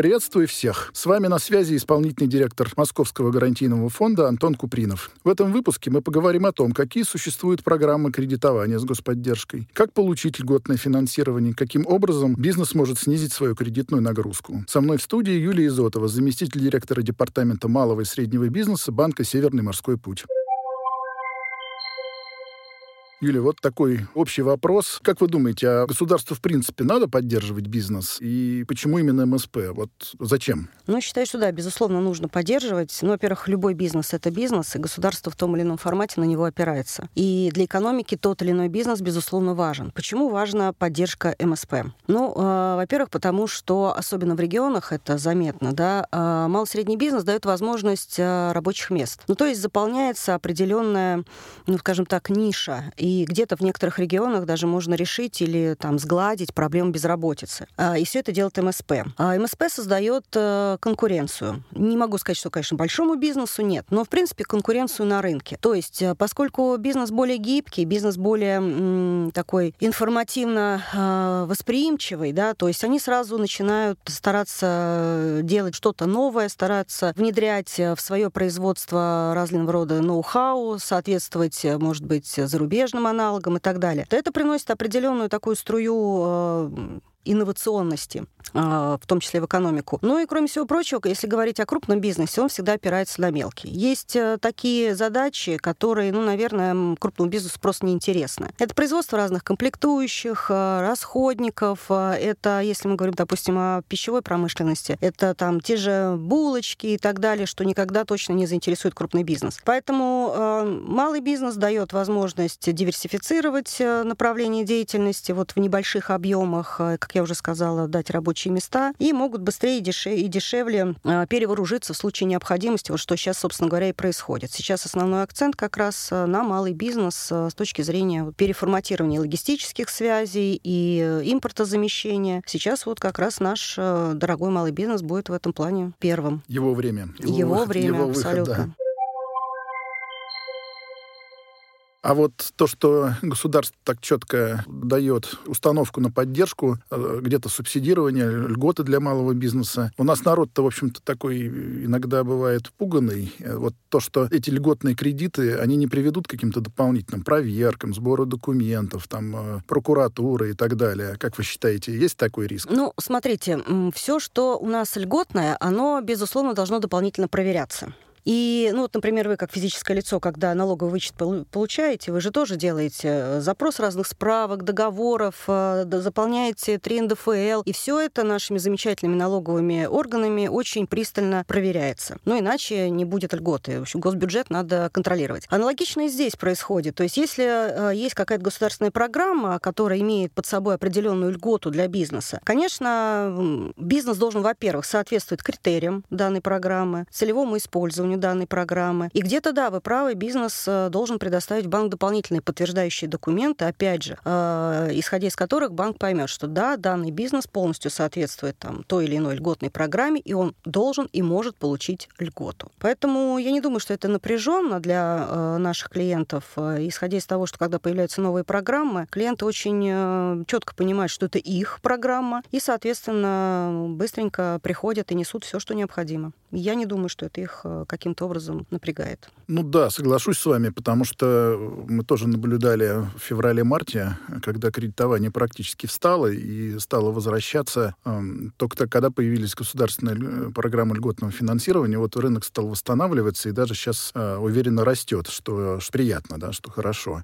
Приветствую всех. С вами на связи исполнительный директор Московского гарантийного фонда Антон Купринов. В этом выпуске мы поговорим о том, какие существуют программы кредитования с господдержкой, как получить льготное финансирование, каким образом бизнес может снизить свою кредитную нагрузку. Со мной в студии Юлия Изотова, заместитель директора Департамента малого и среднего бизнеса Банка «Северный морской путь». Юлия, вот такой общий вопрос. Как вы думаете, а государству в принципе надо поддерживать бизнес? И почему именно МСП? Вот зачем? Ну, считаю, что да, безусловно, нужно поддерживать. Ну, во-первых, любой бизнес — это бизнес, и государство в том или ином формате на него опирается. И для экономики тот или иной бизнес, безусловно, важен. Почему важна поддержка МСП? Ну, э, во-первых, потому что, особенно в регионах, это заметно, да, э, малый-средний бизнес дает возможность э, рабочих мест. Ну, то есть заполняется определенная, ну, скажем так, ниша. И и где-то в некоторых регионах даже можно решить или там сгладить проблему безработицы. А, и все это делает МСП. А МСП создает э, конкуренцию. Не могу сказать, что, конечно, большому бизнесу нет, но, в принципе, конкуренцию на рынке. То есть, э, поскольку бизнес более гибкий, бизнес более такой информативно э, восприимчивый, да, то есть они сразу начинают стараться делать что-то новое, стараться внедрять в свое производство разного рода ноу-хау, соответствовать, может быть, зарубежным аналогам и так далее, то это приносит определенную такую струю э, инновационности, а, в том числе в экономику. Ну и, кроме всего прочего, если говорить о крупном бизнесе, он всегда опирается на мелкий. Есть э, такие задачи, которые, ну, наверное, крупному бизнесу просто неинтересны. Это производство разных комплектующих, э, расходников, э, это, если мы говорим, допустим, о пищевой промышленности, это там те же булочки и так далее, что никогда точно не заинтересует крупный бизнес. Поэтому малый бизнес дает возможность диверсифицировать направление деятельности вот в небольших объемах, как я уже сказала, дать рабочие места, и могут быстрее и, дешевле, и дешевле перевооружиться в случае необходимости, вот что сейчас, собственно говоря, и происходит. Сейчас основной акцент как раз а, на малый бизнес а, с точки зрения переформатирования логистических связей и э, импортозамещения. Сейчас вот как раз наш э, дорогой малый бизнес будет в этом плане первым. Его время. Его, его выход, время, его абсолютно. Выход, да. А вот то, что государство так четко дает установку на поддержку, э, где-то субсидирование, льготы для малого бизнеса. У нас народ-то, в общем-то, такой иногда бывает пуганный. Э, вот то, что эти льготные кредиты, они не приведут к каким-то дополнительным проверкам, сбору документов, там, э, прокуратуры и так далее. Как вы считаете, есть такой риск? Ну, смотрите, все, что у нас льготное, оно, безусловно, должно дополнительно проверяться. И, ну вот, например, вы как физическое лицо, когда налоговый вычет получаете, вы же тоже делаете э, запрос разных справок, договоров, э, заполняете 3 НДФЛ, и все это нашими замечательными налоговыми органами очень пристально проверяется. Ну, иначе не будет льготы. В общем, госбюджет надо контролировать. Аналогично и здесь происходит. То есть, если э, есть какая-то государственная программа, которая имеет под собой определенную льготу для бизнеса, конечно, бизнес должен, во-первых, соответствовать критериям данной программы, целевому использованию, использованию данной программы. И где-то, да, вы правы, бизнес э, должен предоставить банк дополнительные подтверждающие документы, опять же, э, исходя из которых банк поймет, что да, данный бизнес полностью соответствует там, той или иной льготной программе, и он должен и может получить льготу. Поэтому я не думаю, что это напряженно для э, наших клиентов. Исходя из того, что когда появляются новые программы, клиенты очень четко понимают, что это их программа, и, соответственно, быстренько приходят и несут все, что необходимо. Я не думаю, что это их каким-то образом напрягает. Ну да, соглашусь с вами, потому что мы тоже наблюдали в феврале-марте, когда кредитование практически встало и стало возвращаться э, только когда появились государственные э, программы льготного финансирования, вот рынок стал восстанавливаться и даже сейчас э, уверенно растет, что приятно, да, что хорошо.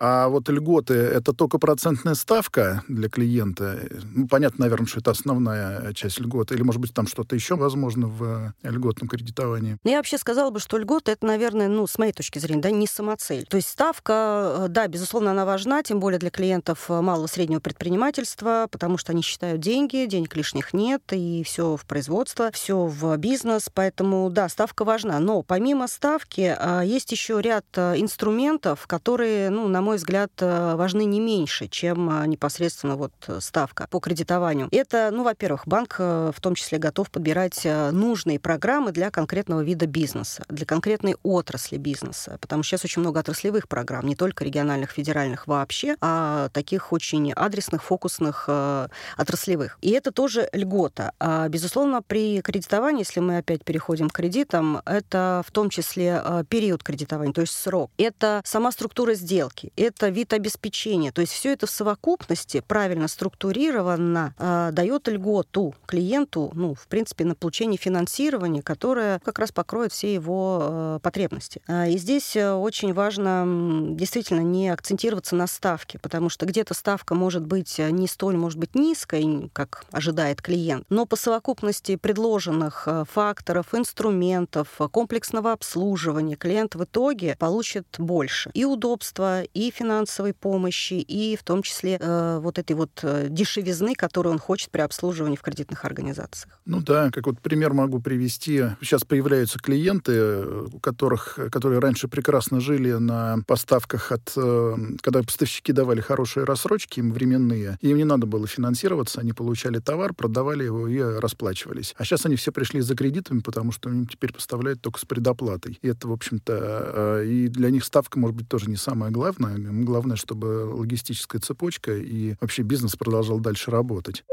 А вот льготы — это только процентная ставка для клиента. Ну, понятно, наверное, что это основная часть льготы. Или, может быть, там что-то еще возможно в э, льготном кредитовании? Ну, я вообще сказала бы, что льготы — это, наверное, ну, с моей точки зрения, да, не самоцель. То есть ставка, э, да, безусловно, она важна, тем более для клиентов э, малого среднего предпринимательства, потому что они считают деньги, денег лишних нет, и все в производство, все в бизнес. Поэтому, да, ставка важна. Но помимо ставки есть еще ряд инструментов, которые, ну, на мой взгляд, э, важны не меньше, чем э, непосредственно вот э, ставка по кредитованию. Это, ну, во-первых, банк в том числе готов подбирать нужные программы для конкретного вида бизнеса, для конкретной отрасли бизнеса, потому что сейчас очень много отраслевых программ, не только региональных, федеральных вообще, а таких очень адресных, фокусных, отраслевых. И это тоже льгота. А, безусловно, при кредитовании, если мы опять переходим к кредитам, это в том числе период кредитования, то есть срок. Это сама структура сделки, это вид обеспечения. То есть все это в совокупности правильно структурировано э, дает льготу клиенту, ну, в принципе, на получение финансирования, которое как раз покроет все его э, потребности. Э, и здесь э, очень важно действительно не акцентироваться на ставке, потому что где-то ставка может быть не столь, может быть, низкой, как ожидает клиент, но по совокупности предложенных э, факторов, инструментов, комплексного обслуживания клиент в итоге получит больше и удобства, и финансовой помощи, и в том числе э, вот этой вот э, дешевизны, которую он хочет при обслуживании в кредитных организациях. Ну да, как вот пример могу привести. Сейчас появляются клиенты, у которых, которые раньше прекрасно жили на поставках от... Э, когда поставщики давали хорошие рассрочки, им временные, им не надо было финансироваться, они получали товар, продавали его и расплачивались. А сейчас они все пришли за кредитами, потому что им теперь поставляют только с предоплатой. И это, в общем-то, э, и для них ставка, может быть, тоже не самое главное, Главное, чтобы логистическая цепочка и вообще бизнес продолжал дальше работать.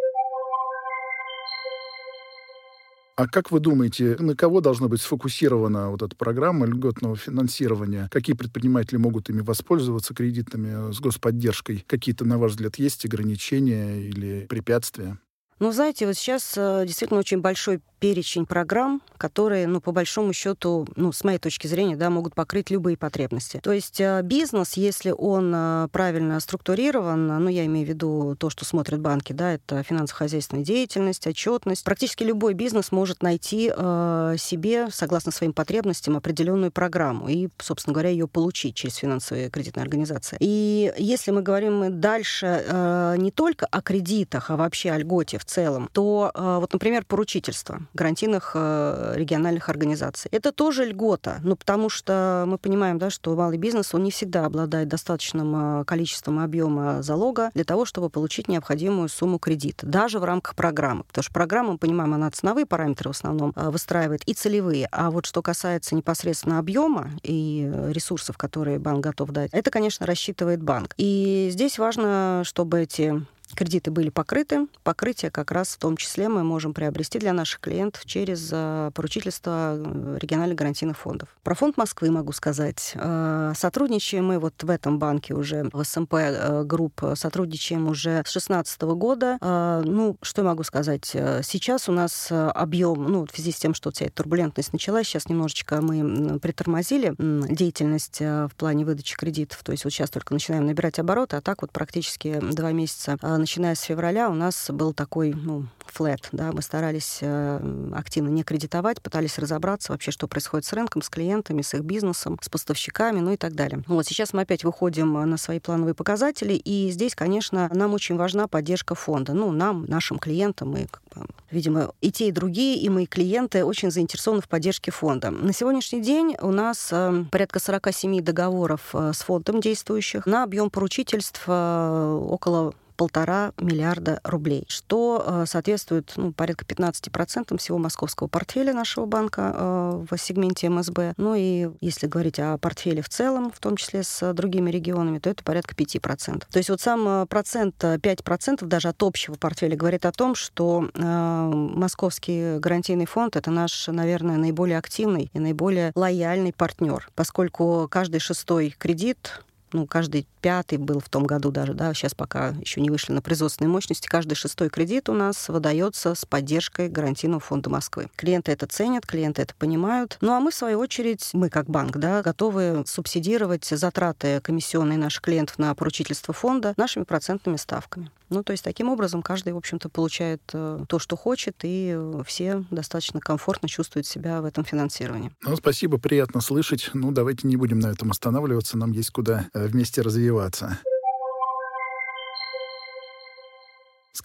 А как вы думаете, на кого должна быть сфокусирована вот эта программа льготного финансирования? Какие предприниматели могут ими воспользоваться кредитами с господдержкой? Какие-то, на ваш взгляд, есть ограничения или препятствия? Ну, знаете, вот сейчас э, действительно очень большой перечень программ, которые, ну, по большому счету, ну, с моей точки зрения, да, могут покрыть любые потребности. То есть э, бизнес, если он э, правильно структурирован, ну, я имею в виду то, что смотрят банки, да, это финансово-хозяйственная деятельность, отчетность, практически любой бизнес может найти э, себе, согласно своим потребностям, определенную программу и, собственно говоря, ее получить через финансовые кредитные организации. И если мы говорим дальше э, не только о кредитах, а вообще о льготе в целом, то э, вот, например, поручительство гарантийных э, региональных организаций. Это тоже льгота, ну, потому что мы понимаем, да, что малый бизнес, он не всегда обладает достаточным э, количеством объема залога для того, чтобы получить необходимую сумму кредита, даже в рамках программы. Потому что программа, мы понимаем, она ценовые параметры в основном выстраивает и целевые. А вот что касается непосредственно объема и ресурсов, которые банк готов дать, это, конечно, рассчитывает банк. И здесь важно, чтобы эти кредиты были покрыты. Покрытие как раз в том числе мы можем приобрести для наших клиентов через э, поручительство э, региональных гарантийных фондов. Про фонд Москвы могу сказать. Э, сотрудничаем мы вот в этом банке уже, в СМП эм групп, сотрудничаем уже с 2016 года. Ну, что я могу сказать? Сейчас у нас объем, ну, в связи с тем, что вся эта турбулентность началась, сейчас немножечко мы притормозили деятельность в плане выдачи кредитов. То есть вот сейчас только начинаем набирать обороты, а так вот практически два месяца начиная с февраля у нас был такой, ну, флет, да, мы старались э, активно не кредитовать, пытались разобраться вообще, что происходит с рынком, с клиентами, с их бизнесом, с поставщиками, ну и так далее. Вот сейчас мы опять выходим на свои плановые показатели, и здесь, конечно, нам очень важна поддержка фонда. Ну, нам, нашим клиентам, мы, как бы, видимо, и те, и другие, и мои клиенты очень заинтересованы в поддержке фонда. На сегодняшний день у нас э, порядка 47 договоров э, с фондом действующих на объем поручительств около полтора миллиарда рублей, что э, соответствует ну, порядка 15% всего московского портфеля нашего банка э, в сегменте МСБ. Ну и если говорить о портфеле в целом, в том числе с другими регионами, то это порядка 5%. То есть вот сам э, процент, 5% даже от общего портфеля говорит о том, что московский гарантийный фонд — это наш, наверное, наиболее активный и наиболее лояльный партнер, поскольку каждый шестой кредит ну, каждый пятый был в том году даже, да, сейчас пока еще не вышли на производственные мощности, каждый шестой кредит у нас выдается с поддержкой гарантийного фонда Москвы. Клиенты это ценят, клиенты это понимают. Ну, а мы, в свою очередь, мы как банк, да, готовы субсидировать затраты комиссионные наших клиентов на поручительство фонда нашими процентными ставками. Ну, то есть таким образом каждый, в общем-то, получает э, то, что хочет, и все достаточно комфортно чувствуют себя в этом финансировании. Ну, спасибо, приятно слышать. Ну, давайте не будем на этом останавливаться, нам есть куда э, вместе развиваться.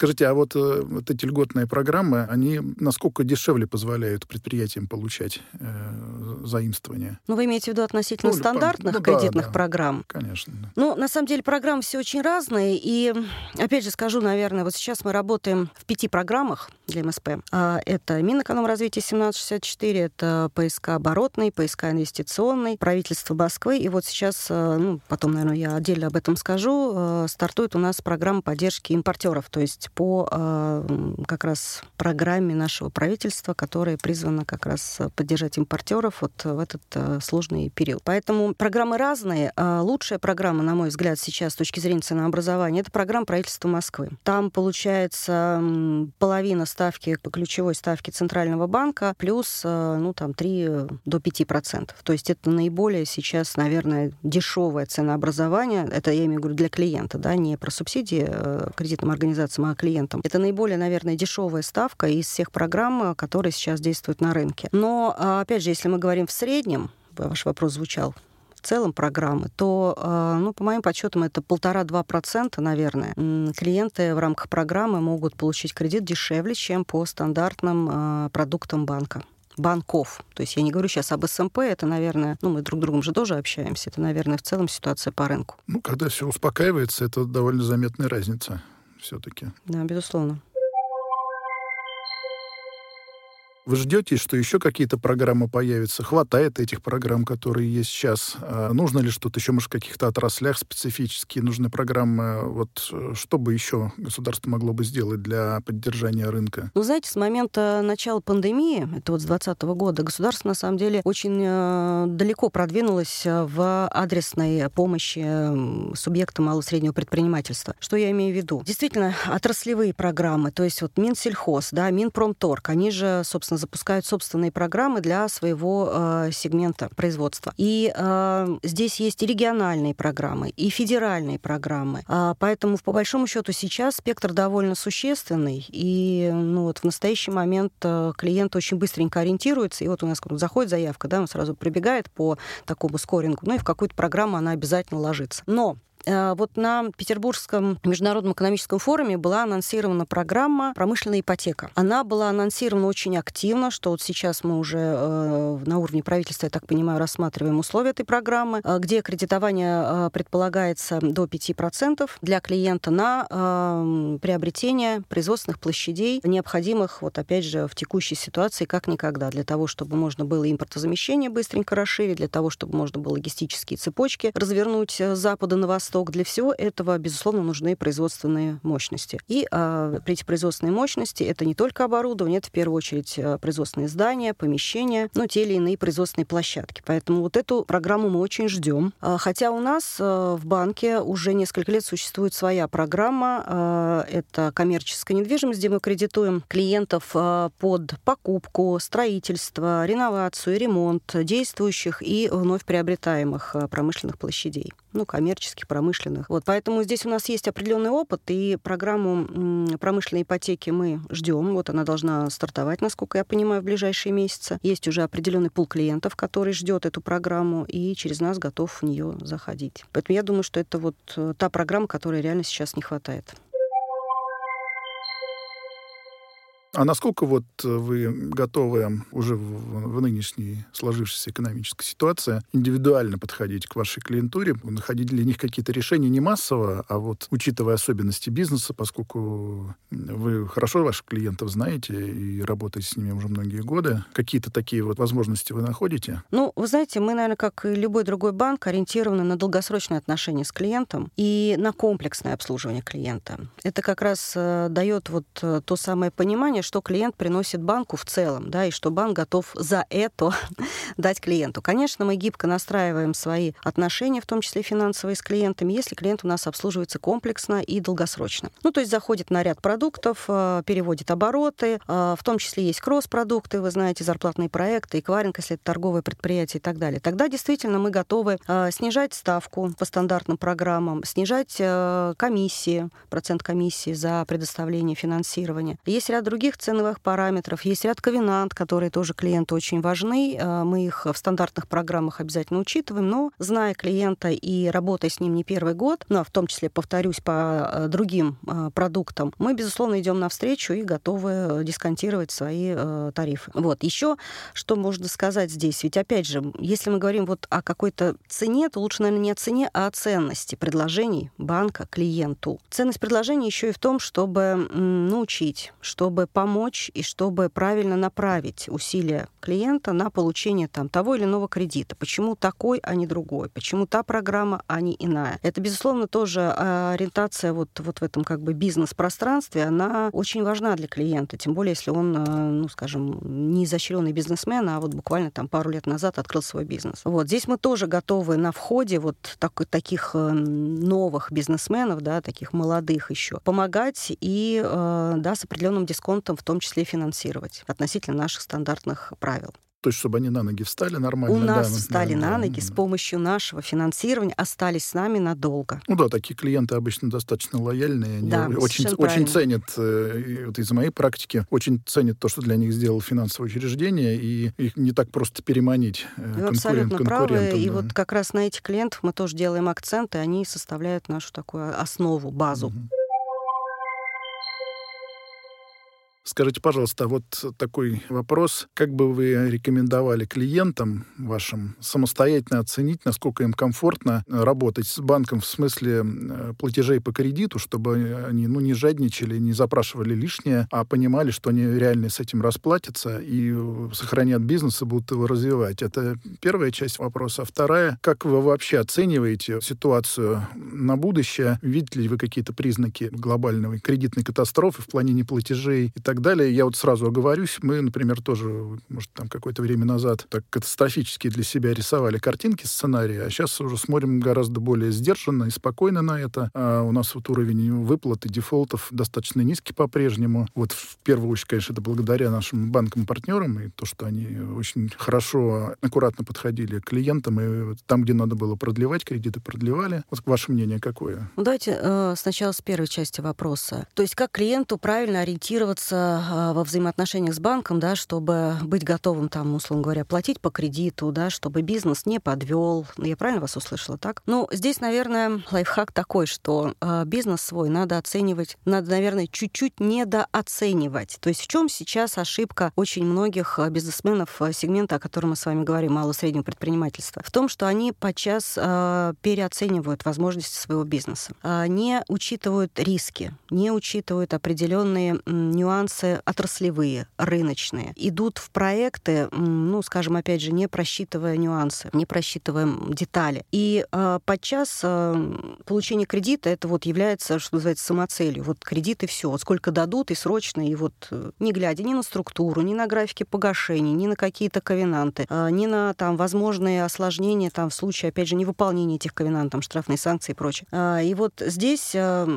Скажите, а вот, э, вот эти льготные программы, они насколько дешевле позволяют предприятиям получать э, заимствования? Ну, вы имеете в виду относительно ну, стандартных ну, кредитных да, программ? Конечно. Да. Ну, на самом деле программы все очень разные. И, опять же, скажу, наверное, вот сейчас мы работаем в пяти программах для МСП. А, это Минэкономразвитие 1764, это ПСК оборотный, ПСК инвестиционный, правительство Москвы. И вот сейчас, э, ну, потом, наверное, я отдельно об этом скажу, э, стартует у нас программа поддержки импортеров. То есть по а, как раз программе нашего правительства, которая призвана как раз поддержать импортеров вот в этот а, сложный период. Поэтому программы разные. А лучшая программа, на мой взгляд, сейчас с точки зрения ценообразования, это программа правительства Москвы. Там получается половина ставки, ключевой ставки Центрального банка, плюс ну, там, 3 до 5 процентов. То есть это наиболее сейчас, наверное, дешевое ценообразование. Это я имею в виду для клиента, да, не про субсидии кредитным организациям, а клиентам. Это наиболее, наверное, дешевая ставка из всех программ, которые сейчас действуют на рынке. Но, а, опять же, если мы говорим в среднем, ваш вопрос звучал, в целом программы, то, а, ну, по моим подсчетам, это полтора-два процента, наверное. Клиенты в рамках программы могут получить кредит дешевле, чем по стандартным а, продуктам банка банков. То есть я не говорю сейчас об СМП, это, наверное, ну, мы друг с другом же тоже общаемся, это, наверное, в целом ситуация по рынку. Ну, когда все успокаивается, это довольно заметная разница все-таки. Да, безусловно. Вы ждете, что еще какие-то программы появятся? Хватает этих программ, которые есть сейчас? А нужно ли что-то еще, может, в каких-то отраслях специфические нужны программы? Вот э, что бы еще государство могло бы сделать для поддержания рынка? Ну, знаете, с момента начала пандемии, это вот с 2020 года, государство, на самом деле, очень э, далеко продвинулось э, в адресной помощи субъектам малого и среднего предпринимательства. Что я имею в виду? Действительно, отраслевые программы, то есть вот Минсельхоз, да, Минпромторг, они же, собственно, собственно, запускают собственные программы для своего э, сегмента производства. И э, здесь есть и региональные программы, и федеральные программы. А, поэтому, по большому счету, сейчас спектр довольно существенный. И ну, вот в настоящий момент э, клиент очень быстренько ориентируется. И вот у нас заходит заявка, да, он сразу прибегает по такому скорингу, ну и в какую-то программу она обязательно ложится. Но вот на Петербургском международном экономическом форуме была анонсирована программа «Промышленная ипотека». Она была анонсирована очень активно, что вот сейчас мы уже э, на уровне правительства, я так понимаю, рассматриваем условия этой программы, э, где кредитование предполагается до 5% для клиента на приобретение производственных площадей, необходимых, вот опять же, в текущей ситуации как никогда, для того, чтобы можно было импортозамещение быстренько расширить, для того, чтобы можно было логистические цепочки развернуть с запада на восток, восток. Для всего этого, безусловно, нужны производственные мощности. И а, при этих производственные мощности это не только оборудование, это в первую очередь а, производственные здания, помещения, ну, те или иные производственные площадки. Поэтому вот эту программу мы очень ждем. А, хотя у нас в банке уже несколько лет существует своя программа. Это коммерческая недвижимость, где мы кредитуем клиентов под покупку, строительство, реновацию, ремонт действующих и вновь приобретаемых промышленных площадей ну, коммерческих, промышленных. Вот, поэтому здесь у нас есть определенный опыт, и программу промышленной ипотеки мы ждем. Вот она должна стартовать, насколько я понимаю, в ближайшие месяцы. Есть уже определенный пул клиентов, который ждет эту программу, и через нас готов в нее заходить. Поэтому я думаю, что это вот э, та программа, которой реально сейчас не хватает. А насколько вот вы готовы уже в, в нынешней сложившейся экономической ситуации индивидуально подходить к вашей клиентуре, находить для них какие-то решения не массово, а вот учитывая особенности бизнеса, поскольку вы хорошо ваших клиентов знаете и работаете с ними уже многие годы, какие-то такие вот возможности вы находите? Ну, вы знаете, мы, наверное, как и любой другой банк, ориентированы на долгосрочные отношения с клиентом и на комплексное обслуживание клиента. Это как раз э, дает вот э, то самое понимание, понимание, что клиент приносит банку в целом, да, и что банк готов за это дать клиенту. Конечно, мы гибко настраиваем свои отношения, в том числе финансовые, с клиентами, если клиент у нас обслуживается комплексно и долгосрочно. Ну, то есть заходит на ряд продуктов, э, переводит обороты, э, в том числе есть кросс-продукты, вы знаете, зарплатные проекты, эквайринг, если это торговое предприятие и так далее. Тогда действительно мы готовы э, снижать ставку по стандартным программам, снижать комиссии, процент комиссии за предоставление финансирования. Есть ряд других ценовых параметров, есть ряд ковенант, которые тоже клиенту очень важны. Мы их в стандартных программах обязательно учитываем, но зная клиента и работая с ним не первый год, ну, а в том числе, повторюсь, по другим продуктам, мы, безусловно, идем навстречу и готовы дисконтировать свои э, тарифы. Вот. Еще что можно сказать здесь? Ведь, опять же, если мы говорим вот о какой-то цене, то лучше, наверное, не о цене, а о ценности предложений банка клиенту. Ценность предложения еще и в том, чтобы научить, чтобы помочь и чтобы правильно направить усилия клиента на получение там, того или иного кредита. Почему такой, а не другой? Почему та программа, а не иная? Это, безусловно, тоже ориентация вот, вот в этом как бы бизнес-пространстве, она очень важна для клиента, тем более, если он, э, ну, скажем, не изощренный бизнесмен, а вот буквально там пару лет назад открыл свой бизнес. Вот здесь мы тоже готовы на входе вот так, таких э, новых бизнесменов, да, таких молодых еще, помогать и, э, да, с определенным дисконтом в том числе финансировать относительно наших стандартных правил. То есть, чтобы они на ноги встали нормально. У нас да, встали да, на ноги да. с помощью нашего финансирования, остались с нами надолго. Ну да, такие клиенты обычно достаточно лояльные. Они да, очень, очень ценят, э, вот из моей практики, очень ценят то, что для них сделало финансовое учреждение, и их не так просто переманить э, Вы конкурент, абсолютно правы. Да. И вот как раз на этих клиентов мы тоже делаем акценты, они составляют нашу такую основу, базу. Угу. Скажите, пожалуйста, вот такой вопрос. Как бы вы рекомендовали клиентам вашим самостоятельно оценить, насколько им комфортно работать с банком в смысле э, платежей по кредиту, чтобы они ну, не жадничали, не запрашивали лишнее, а понимали, что они реально с этим расплатятся и сохранят бизнес и будут его развивать? Это первая часть вопроса. А вторая, как вы вообще оцениваете ситуацию на будущее? Видите ли вы какие-то признаки глобальной кредитной катастрофы в плане неплатежей и так далее. Я вот сразу оговорюсь, мы, например, тоже, может, там какое-то время назад так катастрофически для себя рисовали картинки, сценарии, а сейчас уже смотрим гораздо более сдержанно и спокойно на это. А у нас вот уровень выплаты, дефолтов достаточно низкий по-прежнему. Вот в первую очередь, конечно, это благодаря нашим банкам-партнерам и то, что они очень хорошо, аккуратно подходили к клиентам, и там, где надо было продлевать кредиты, продлевали. Вот ваше мнение какое? Ну, давайте э, сначала с первой части вопроса. То есть как клиенту правильно ориентироваться а, во взаимоотношениях с банком, да, чтобы быть готовым там, условно говоря, платить по кредиту, да, чтобы бизнес не подвел. Я правильно вас услышала, так? Ну, здесь, наверное, лайфхак такой, что э, бизнес свой надо оценивать, надо, наверное, чуть-чуть недооценивать. То есть в чем сейчас ошибка очень многих бизнесменов сегмента, о котором мы с вами говорим, мало-среднего предпринимательства? В том, что они подчас переоценивают возможности своего бизнеса, не учитывают риски, не учитывают определенные нюансы нюансы отраслевые, рыночные. Идут в проекты, ну, скажем, опять же, не просчитывая нюансы, не просчитывая детали. И э, подчас э, получение кредита это вот является, что называется, самоцелью. Вот кредит и все. Вот сколько дадут и срочно, и вот э, не глядя ни на структуру, ни на графики погашений, ни на какие-то ковенанты, э, ни на там возможные осложнения там в случае, опять же, невыполнения этих ковенантов, штрафные санкции и прочее. Э, и вот здесь э,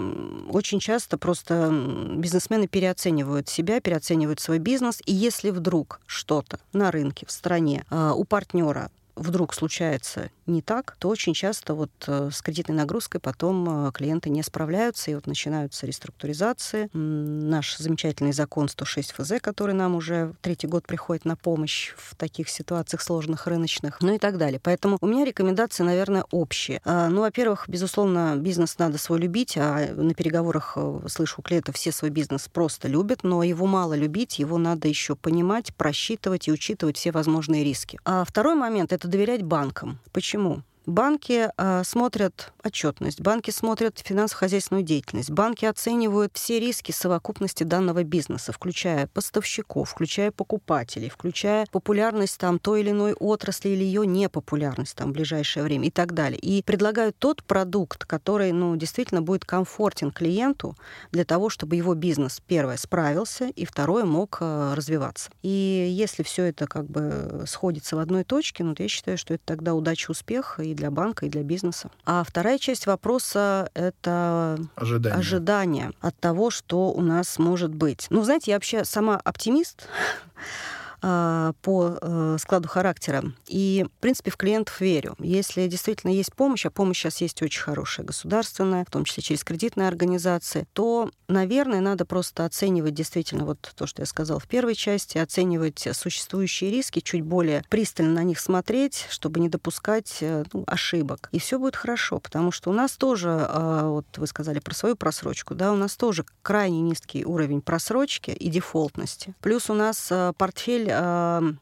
очень часто просто бизнесмены переоценивают переоценивают себя, переоценивают свой бизнес. И если вдруг что-то на рынке, в стране, а, у партнера вдруг случается не так, то очень часто вот э, с кредитной нагрузкой потом э, клиенты не справляются, и вот начинаются реструктуризации. Наш замечательный закон 106 ФЗ, который нам уже третий год приходит на помощь в таких ситуациях сложных рыночных, ну и так далее. Поэтому у меня рекомендации, наверное, общие. А, ну, во-первых, безусловно, бизнес надо свой любить, а на переговорах э, слышу у клиентов все свой бизнес просто любят, но его мало любить, его надо еще понимать, просчитывать и учитывать все возможные риски. А второй момент — это доверять банкам. Почему? Банки э, смотрят отчетность, банки смотрят финансово-хозяйственную деятельность, банки оценивают все риски совокупности данного бизнеса, включая поставщиков, включая покупателей, включая популярность там той или иной отрасли или ее непопулярность там в ближайшее время и так далее. И предлагают тот продукт, который, ну, действительно будет комфортен клиенту для того, чтобы его бизнес, первое, справился, и второе, мог э, развиваться. И если все это как бы сходится в одной точке, ну, я считаю, что это тогда удача, успех и для банка, и для бизнеса. А вторая часть вопроса — это ожидание. ожидание от того, что у нас может быть. Ну, знаете, я вообще сама оптимист, по э, складу характера. И, в принципе, в клиентов верю. Если действительно есть помощь, а помощь сейчас есть очень хорошая, государственная, в том числе через кредитные организации, то, наверное, надо просто оценивать действительно вот то, что я сказала в первой части, оценивать существующие риски, чуть более пристально на них смотреть, чтобы не допускать э, ну, ошибок. И все будет хорошо, потому что у нас тоже, а, вот вы сказали про свою просрочку, да, у нас тоже крайне низкий уровень просрочки и дефолтности. Плюс у нас э, портфель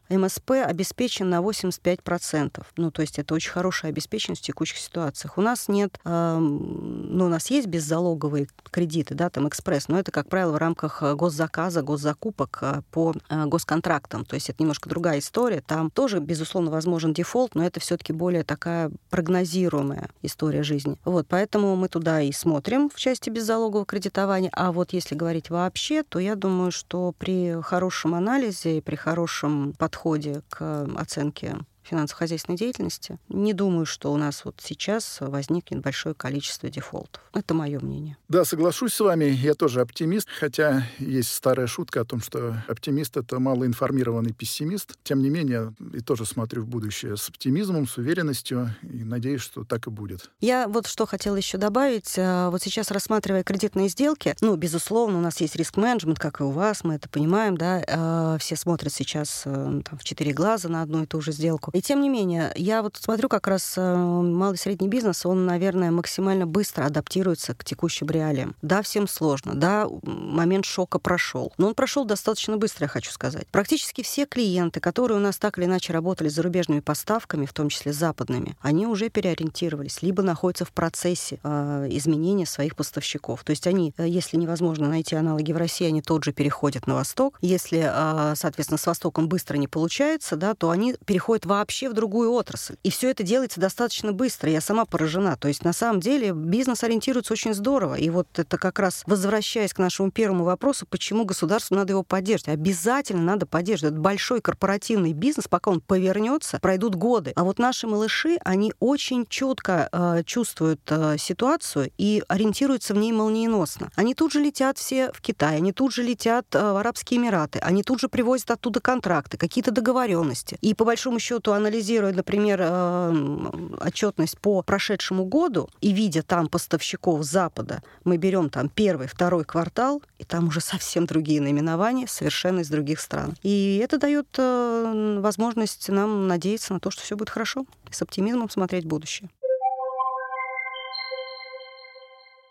МСП обеспечен на 85%. Ну, то есть это очень хорошая обеспеченность в текущих ситуациях. У нас нет, ну, у нас есть беззалоговые кредиты, да, там экспресс, но это, как правило, в рамках э, госзаказа, госзакупок э, по э, госконтрактам. То есть это немножко другая история. Там тоже, безусловно, возможен дефолт, но это все-таки более такая прогнозируемая история жизни. Вот, поэтому мы туда и смотрим в части беззалогового кредитования. А вот если говорить вообще, то я думаю, что при хорошем анализе и при хорошем хорошем подходе к оценке финансово-хозяйственной деятельности. Не думаю, что у нас вот сейчас возникнет большое количество дефолтов. Это мое мнение. Да, соглашусь с вами. Я тоже оптимист, хотя есть старая шутка о том, что оптимист — это малоинформированный пессимист. Тем не менее, и тоже смотрю в будущее с оптимизмом, с уверенностью, и надеюсь, что так и будет. Я вот что хотела еще добавить. А, вот сейчас, рассматривая кредитные сделки, ну, безусловно, у нас есть риск-менеджмент, как и у вас, мы это понимаем, да, а, все смотрят сейчас э, там, в четыре глаза на одну и ту же сделку. И тем не менее, я вот смотрю как раз э, малый и средний бизнес, он, наверное, максимально быстро адаптируется к текущим реалиям. Да, всем сложно, да, момент шока прошел. Но он прошел достаточно быстро, я хочу сказать. Практически все клиенты, которые у нас так или иначе работали с зарубежными поставками, в том числе западными, они уже переориентировались, либо находятся в процессе э, изменения своих поставщиков. То есть они, э, если невозможно найти аналоги в России, они тот же переходят на Восток. Если, э, соответственно, с Востоком быстро не получается, да, то они переходят вообще вообще в другую отрасль. И все это делается достаточно быстро. Я сама поражена. То есть на самом деле бизнес ориентируется очень здорово. И вот это как раз возвращаясь к нашему первому вопросу, почему государству надо его поддерживать. Обязательно надо поддерживать. Это большой корпоративный бизнес, пока он повернется, пройдут годы. А вот наши малыши, они очень четко э, чувствуют э, ситуацию и ориентируются в ней молниеносно. Они тут же летят все в Китай, они тут же летят э, в Арабские Эмираты, они тут же привозят оттуда контракты, какие-то договоренности. И по большому счету анализируя, например, э, отчетность по прошедшему году и видя там поставщиков Запада, мы берем там первый, второй квартал, и там уже совсем другие наименования, совершенно из других стран. И это дает э, возможность нам надеяться на то, что все будет хорошо, и с оптимизмом смотреть в будущее.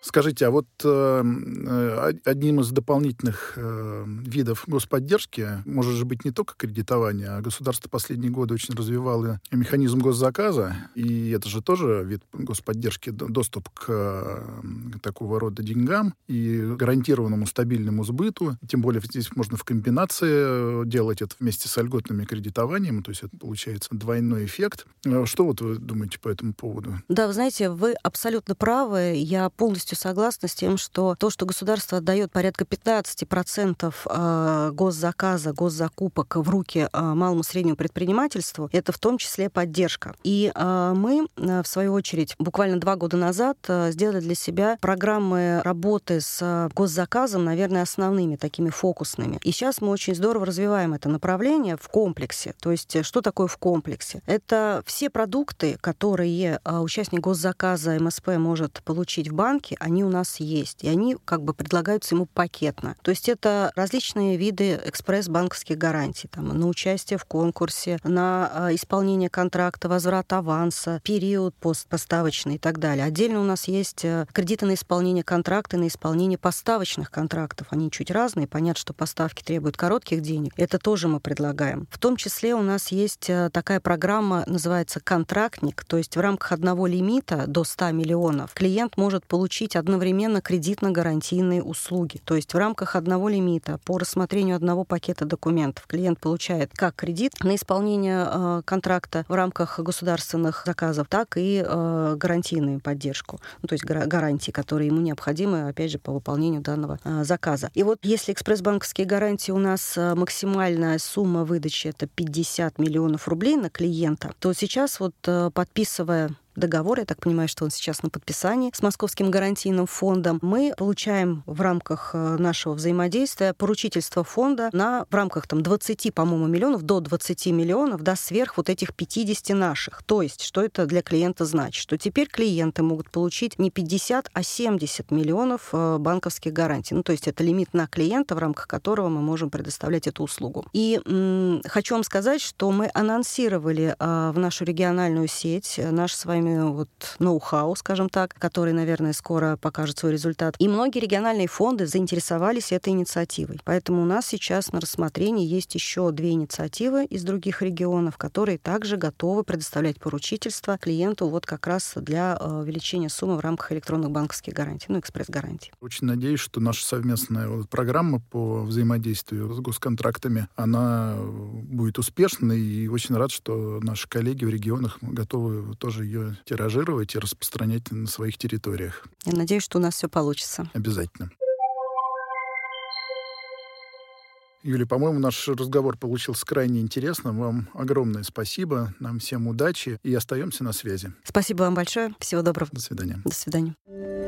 Скажите, а вот э, э одним из дополнительных э, видов господдержки может же быть не только кредитование, а государство последние годы очень развивало механизм госзаказа, и это же тоже вид господдержки, доступ к э, такого рода деньгам и гарантированному стабильному сбыту. Тем более здесь можно в комбинации делать это вместе с льготными кредитованием, то есть это получается двойной эффект. Э, что вот вы думаете по этому поводу? Да, вы знаете, вы абсолютно правы. Я полностью полностью согласна с тем, что то, что государство отдает порядка 15% э, госзаказа, госзакупок в руки э, малому среднему предпринимательству, это в том числе поддержка. И э, мы, в свою очередь, буквально два года назад сделали для себя программы работы с госзаказом, наверное, основными, такими фокусными. И сейчас мы очень здорово развиваем это направление в комплексе. То есть что такое в комплексе? Это все продукты, которые участник госзаказа МСП может получить в банке, они у нас есть, и они как бы предлагаются ему пакетно. То есть это различные виды экспресс-банковских гарантий, там, на участие в конкурсе, на а, исполнение контракта, возврат аванса, период постпоставочный и так далее. Отдельно у нас есть э, кредиты на исполнение контракта, на исполнение поставочных контрактов. Они чуть разные. Понятно, что поставки требуют коротких денег. Это тоже мы предлагаем. В том числе у нас есть э, такая программа, называется «Контрактник», то есть в рамках одного лимита до 100 миллионов клиент может получить одновременно кредитно-гарантийные услуги. То есть в рамках одного лимита по рассмотрению одного пакета документов клиент получает как кредит на исполнение э, контракта в рамках государственных заказов, так и э, гарантийную поддержку, ну, то есть гарантии, которые ему необходимы, опять же, по выполнению данного э, заказа. И вот если экспресс-банковские гарантии у нас максимальная сумма выдачи это 50 миллионов рублей на клиента, то сейчас вот подписывая договор, я так понимаю, что он сейчас на подписании с Московским гарантийным фондом, мы получаем в рамках э, нашего взаимодействия поручительство фонда на в рамках там 20, по-моему, миллионов, до 20 миллионов, да, сверх вот этих 50 наших. То есть, что это для клиента значит? Что теперь клиенты могут получить не 50, а 70 миллионов э, банковских гарантий. Ну, то есть это лимит на клиента, в рамках которого мы можем предоставлять эту услугу. И м- хочу вам сказать, что мы анонсировали а, в нашу региональную сеть э, наш с вами вами вот ноу-хау, скажем так, который, наверное, скоро покажет свой результат. И многие региональные фонды заинтересовались этой инициативой. Поэтому у нас сейчас на рассмотрении есть еще две инициативы из других регионов, которые также готовы предоставлять поручительство клиенту вот как раз для э, увеличения суммы в рамках электронных банковских гарантий, ну, экспресс-гарантий. Очень надеюсь, что наша совместная вот программа по взаимодействию с госконтрактами, она будет успешной, и очень рад, что наши коллеги в регионах готовы тоже ее тиражировать и распространять на своих территориях. Я надеюсь, что у нас все получится. Обязательно. Юлия, по-моему, наш разговор получился крайне интересным. Вам огромное спасибо. Нам всем удачи и остаемся на связи. Спасибо вам большое. Всего доброго. До свидания. До свидания.